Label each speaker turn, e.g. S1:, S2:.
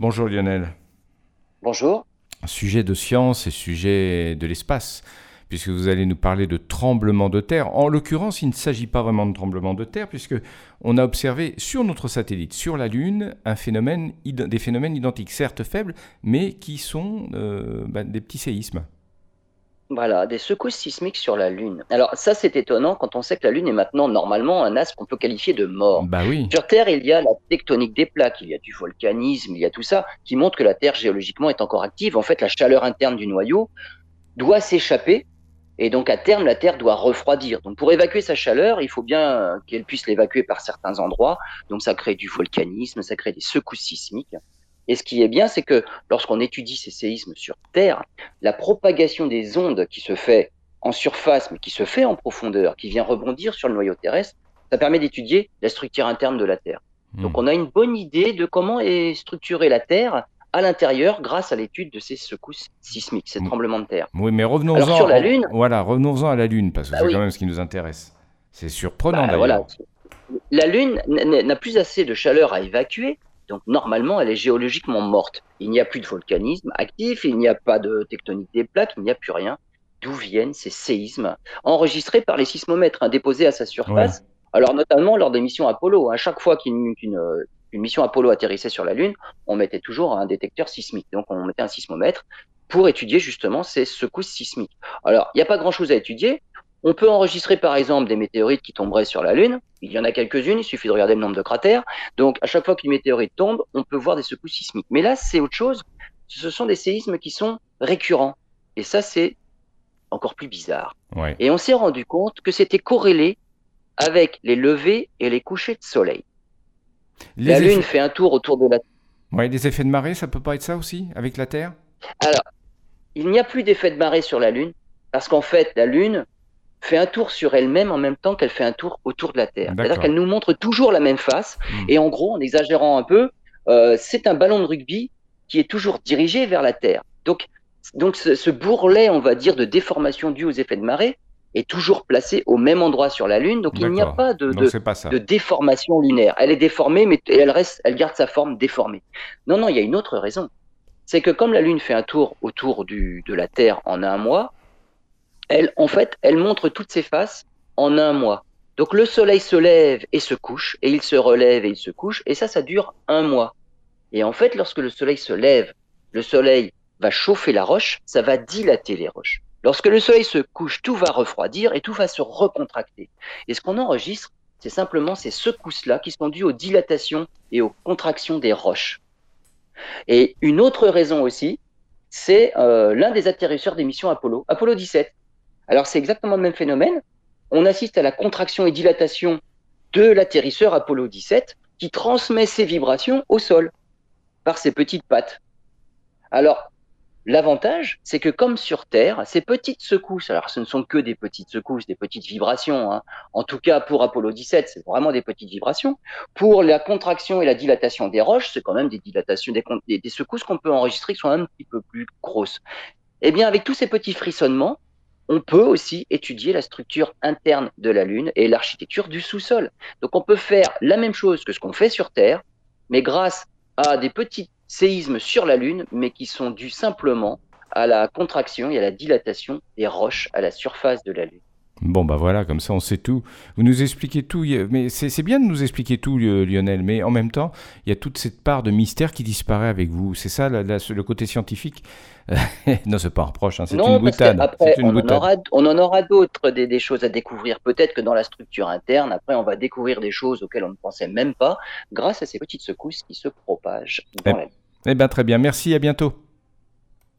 S1: Bonjour Lionel.
S2: Bonjour.
S1: Sujet de science et sujet de l'espace, puisque vous allez nous parler de tremblement de terre. En l'occurrence, il ne s'agit pas vraiment de tremblement de terre, puisque on a observé sur notre satellite, sur la Lune, un phénomène, des phénomènes identiques, certes faibles, mais qui sont euh, bah, des petits séismes.
S2: Voilà, des secousses sismiques sur la Lune. Alors ça, c'est étonnant quand on sait que la Lune est maintenant normalement un astre qu'on peut qualifier de mort.
S1: Bah oui.
S2: Sur Terre, il y a la tectonique des plaques, il y a du volcanisme, il y a tout ça qui montre que la Terre géologiquement est encore active. En fait, la chaleur interne du noyau doit s'échapper et donc à terme, la Terre doit refroidir. Donc pour évacuer sa chaleur, il faut bien qu'elle puisse l'évacuer par certains endroits. Donc ça crée du volcanisme, ça crée des secousses sismiques. Et ce qui est bien, c'est que lorsqu'on étudie ces séismes sur Terre, la propagation des ondes qui se fait en surface, mais qui se fait en profondeur, qui vient rebondir sur le noyau terrestre, ça permet d'étudier la structure interne de la Terre. Hmm. Donc on a une bonne idée de comment est structurée la Terre à l'intérieur grâce à l'étude de ces secousses sismiques, ces hmm. tremblements de terre.
S1: Oui, mais revenons-en
S2: sur la Lune.
S1: Voilà, revenons-en à la Lune parce que bah c'est quand même ce qui nous intéresse. C'est surprenant bah,
S2: Voilà. La Lune n'a plus assez de chaleur à évacuer, donc normalement, elle est géologiquement morte. Il n'y a plus de volcanisme actif, il n'y a pas de tectonique des plaques, il n'y a plus rien. D'où viennent ces séismes enregistrés par les sismomètres hein, déposés à sa surface Alors notamment lors des missions Apollo. À hein. chaque fois qu'une mission Apollo atterrissait sur la Lune, on mettait toujours un détecteur sismique. Donc on mettait un sismomètre pour étudier justement ces secousses sismiques. Alors il n'y a pas grand-chose à étudier. On peut enregistrer par exemple des météorites qui tomberaient sur la Lune. Il y en a quelques-unes, il suffit de regarder le nombre de cratères. Donc à chaque fois qu'une météorite tombe, on peut voir des secousses sismiques. Mais là, c'est autre chose. Ce sont des séismes qui sont récurrents. Et ça, c'est encore plus bizarre. Et on s'est rendu compte que c'était corrélé avec les levées et les couchers de soleil. la Lune fait un tour autour de la Terre.
S1: Oui, des effets de marée, ça peut pas être ça aussi, avec la Terre?
S2: Alors, il n'y a plus d'effet de marée sur la Lune, parce qu'en fait, la Lune, fait un tour sur elle-même en même temps qu'elle fait un tour autour de la Terre. C'est-à-dire qu'elle nous montre toujours la même face. Hmm. Et en gros, en exagérant un peu, euh, c'est un ballon de rugby qui est toujours dirigé vers la Terre. Donc, donc ce, bourrelet, on va dire, de déformation due aux effets de marée est toujours placé au même endroit sur la Lune. Donc il n'y a pas de, de, déformation lunaire. Elle est déformée, mais elle, reste, elle garde sa forme déformée. Non, non, il y a une autre raison. C'est que comme la Lune fait un tour autour du, de la Terre en un mois, elle, en fait, elle montre toutes ses faces en un mois. Donc le soleil se lève et se couche, et il se relève et il se couche, et ça, ça dure un mois. Et en fait, lorsque le soleil se lève, le soleil va chauffer la roche, ça va dilater les roches. Lorsque le soleil se couche, tout va refroidir et tout va se recontracter. Et ce qu'on enregistre, c'est simplement ces secousses-là qui sont dues aux dilatations et aux contractions des roches. Et une autre raison aussi, c'est euh, l'un des atterrisseurs des missions Apollo, Apollo 17. Alors c'est exactement le même phénomène. On assiste à la contraction et dilatation de l'atterrisseur Apollo 17 qui transmet ses vibrations au sol par ses petites pattes. Alors, l'avantage, c'est que comme sur Terre, ces petites secousses, alors ce ne sont que des petites secousses, des petites vibrations, hein. en tout cas pour Apollo 17, c'est vraiment des petites vibrations. Pour la contraction et la dilatation des roches, c'est quand même des dilatations, des, des secousses qu'on peut enregistrer qui sont un petit peu plus grosses. Eh bien, avec tous ces petits frissonnements, on peut aussi étudier la structure interne de la Lune et l'architecture du sous-sol. Donc on peut faire la même chose que ce qu'on fait sur Terre, mais grâce à des petits séismes sur la Lune, mais qui sont dus simplement à la contraction et à la dilatation des roches à la surface de la Lune.
S1: Bon, bah voilà, comme ça on sait tout. Vous nous expliquez tout, mais c'est bien de nous expliquer tout, Lionel, mais en même temps, il y a toute cette part de mystère qui disparaît avec vous. C'est ça le côté scientifique? Non, c'est pas un reproche, hein, c'est une boutade.
S2: Après, on, En aura, on, en aura d'autres, des, choses à découvrir. Peut-être que dans la structure interne, après, on va découvrir des choses auxquelles on ne pensait même pas, grâce à ces petites secousses qui se propagent dans
S1: eh, Eh bien, très bien. Merci, à bientôt.